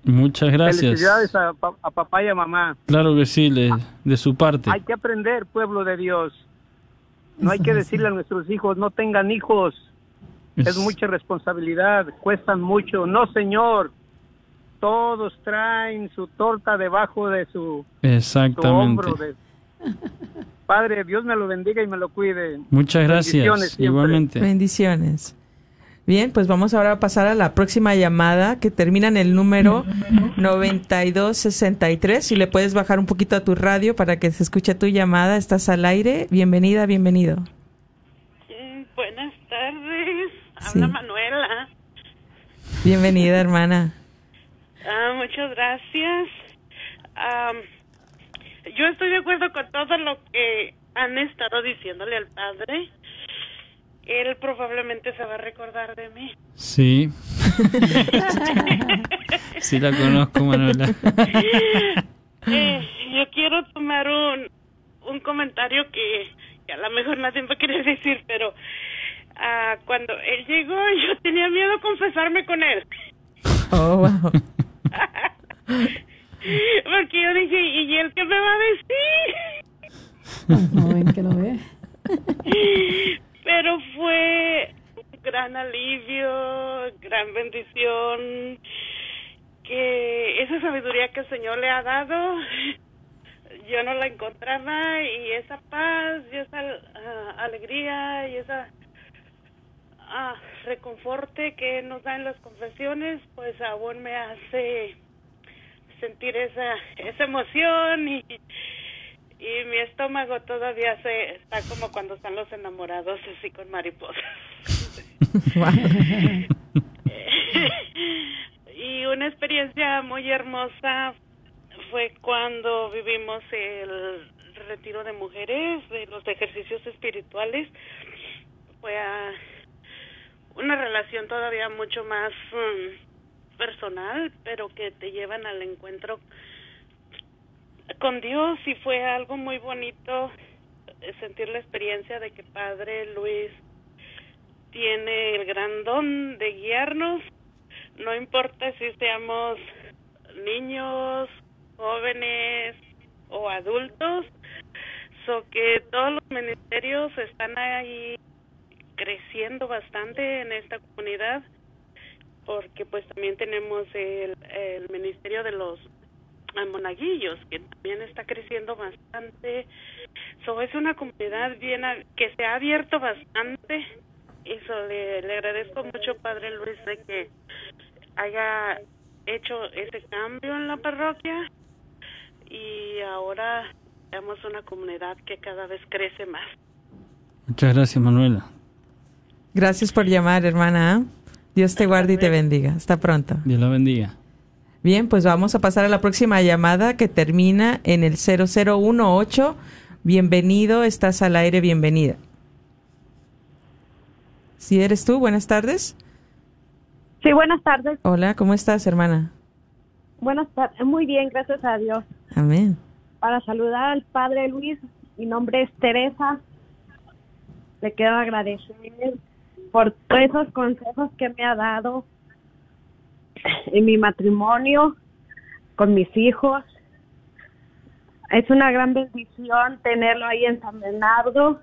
Muchas gracias. Felicidades a, a papá y a mamá. Claro que sí, le- de su parte. Hay que aprender, pueblo de Dios. No hay que decirle a nuestros hijos, no tengan hijos. Es, Es- mucha responsabilidad, cuestan mucho. No, señor. Todos traen su torta debajo de su, su Exactamente. hombro. de- [LAUGHS] Padre, Dios me lo bendiga y me lo cuide. Muchas gracias. Igualmente. Bendiciones. Bien, pues vamos ahora a pasar a la próxima llamada que termina en el número 9263. Si le puedes bajar un poquito a tu radio para que se escuche tu llamada, estás al aire. Bienvenida, bienvenido. Mm, Buenas tardes, Sí. habla Manuela. Bienvenida, hermana. Ah, muchas gracias. Am, yo estoy de acuerdo con todo lo que han estado diciéndole al padre. Él probablemente se va a recordar de mí. Sí. sí la conozco, Manuela. Eh, yo quiero tomar un, un comentario que, que a lo mejor nadie va a querer decir, pero ah, cuando él llegó yo tenía miedo a confesarme con él. Oh, wow. [LAUGHS] Porque yo dije, ¿y él qué me va a decir? joven que lo ve. [LAUGHS] Pero fue un gran alivio, gran bendición, que esa sabiduría que el Señor le ha dado, yo no la encontraba y esa paz y esa ah, alegría y esa ah, reconforte que nos da en las confesiones, pues aún me hace sentir esa esa emoción y y mi estómago todavía se está como cuando están los enamorados así con mariposas. [LAUGHS] [LAUGHS] Y una experiencia muy hermosa fue cuando vivimos el retiro de mujeres de los ejercicios espirituales. Fue ah, una relación todavía mucho más mm, personal pero que te llevan al encuentro con Dios y fue algo muy bonito eh, sentir la experiencia de que Padre Luis tiene el gran don de guiarnos, no importa si seamos niños, jóvenes o adultos, so que todos los ministerios están ahí creciendo bastante en esta comunidad porque pues también tenemos el, el ministerio de los monaguillos que también está creciendo bastante. So es una comunidad bien que se ha abierto bastante y so, le, le agradezco mucho padre Luis de que haya hecho ese cambio en la parroquia. Y ahora tenemos una comunidad que cada vez crece más. Muchas gracias, Manuela. Gracias por llamar, hermana. Dios te guarde y te bendiga. Hasta pronto. Dios la bendiga. Bien, pues vamos a pasar a la próxima llamada que termina en el 0018. Bienvenido, estás al aire, bienvenida. Si eres tú, buenas tardes. Sí, buenas tardes. Hola, ¿cómo estás, hermana? Buenas tardes. Muy bien, gracias a Dios. Amén. Para saludar al Padre Luis, mi nombre es Teresa. Le quiero agradecer por todos esos consejos que me ha dado en mi matrimonio, con mis hijos. Es una gran bendición tenerlo ahí en San Bernardo,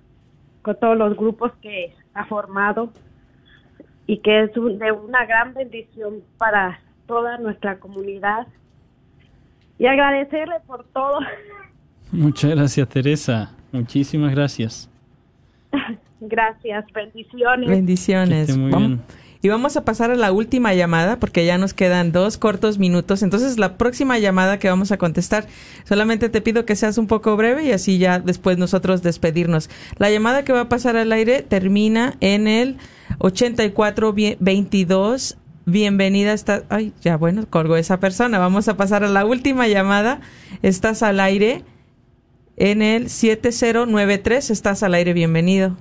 con todos los grupos que ha formado y que es un- de una gran bendición para toda nuestra comunidad. Y agradecerle por todo. Muchas gracias, Teresa. Muchísimas gracias. [LAUGHS] Gracias, bendiciones. Bendiciones. Y vamos a pasar a la última llamada porque ya nos quedan dos cortos minutos. Entonces, la próxima llamada que vamos a contestar, solamente te pido que seas un poco breve y así ya después nosotros despedirnos. La llamada que va a pasar al aire termina en el 8422. Bienvenida, está. Ay, ya bueno, colgó esa persona. Vamos a pasar a la última llamada. Estás al aire en el 7093. Estás al aire, bienvenido.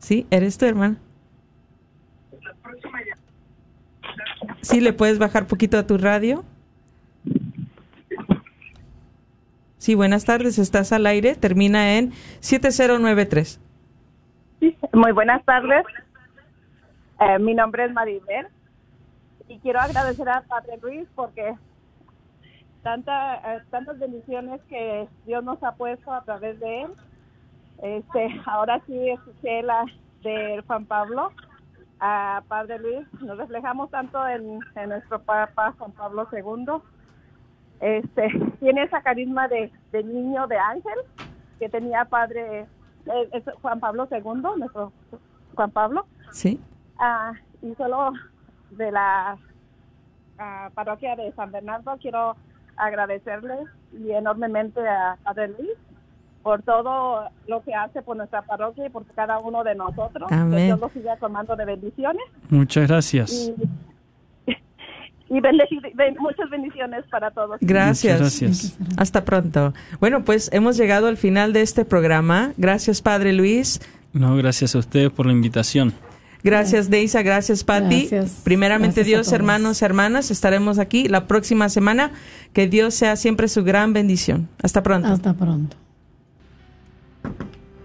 Sí, eres tu hermana. Sí, le puedes bajar poquito a tu radio. Sí, buenas tardes, estás al aire, termina en 7093. Muy buenas tardes. Eh, mi nombre es Maribel y quiero agradecer a Padre Luis porque tanta, eh, tantas bendiciones que Dios nos ha puesto a través de él. Este, [LAUGHS] ahora sí escuché la de Juan Pablo a Padre Luis. Nos reflejamos tanto en, en nuestro Papa Juan Pablo II. Este, [LAUGHS] tiene esa carisma de, de niño, de ángel, que tenía Padre eh, es Juan Pablo II, nuestro Juan Pablo. Sí. Ah, y solo de la ah, parroquia de San Bernardo quiero agradecerle y enormemente a Padre Luis por todo lo que hace por nuestra parroquia y por cada uno de nosotros. Amén. Que Dios lo siga colmando de bendiciones. Muchas gracias. Y, [LAUGHS] y ben- muchas bendiciones para todos. Gracias. Gracias. Hasta pronto. Bueno, pues hemos llegado al final de este programa. Gracias, Padre Luis. No, gracias a ustedes por la invitación. Gracias, Deisa. Gracias, Patti. Gracias. Primeramente, Gracias Dios, hermanos, hermanas, estaremos aquí la próxima semana. Que Dios sea siempre su gran bendición. Hasta pronto. Hasta pronto.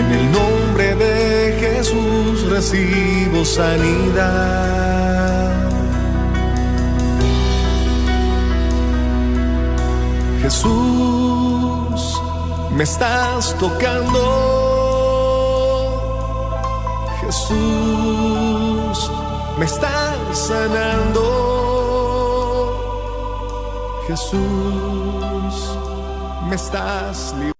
En el nombre de Jesús recibo sanidad. Jesús, me estás tocando. Jesús, me estás sanando. Jesús, me estás librando.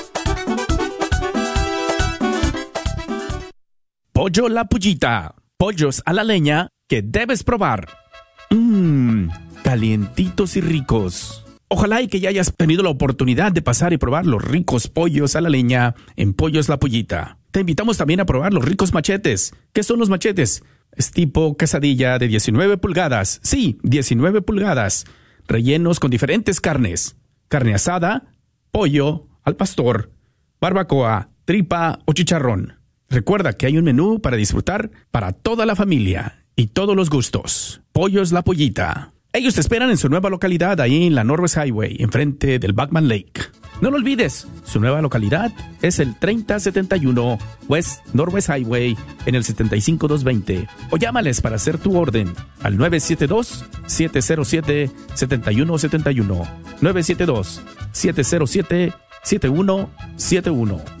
Pollo La Pullita. Pollos a la leña que debes probar. Mmm, calientitos y ricos. Ojalá y que ya hayas tenido la oportunidad de pasar y probar los ricos pollos a la leña en Pollos La Pullita. Te invitamos también a probar los ricos machetes. ¿Qué son los machetes? Es tipo quesadilla de 19 pulgadas. Sí, 19 pulgadas. Rellenos con diferentes carnes. Carne asada, pollo, al pastor, barbacoa, tripa o chicharrón. Recuerda que hay un menú para disfrutar para toda la familia y todos los gustos. Pollos La Pollita. Ellos te esperan en su nueva localidad ahí en la Norwest Highway, enfrente del Backman Lake. No lo olvides, su nueva localidad es el 3071 West Norwest Highway en el 75220 o llámales para hacer tu orden al 972-707-7171. 972-707-7171.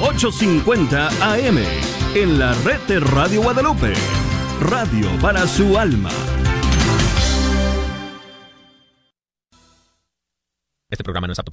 850 AM en la red de Radio Guadalupe. Radio para su alma. Este programa no es apto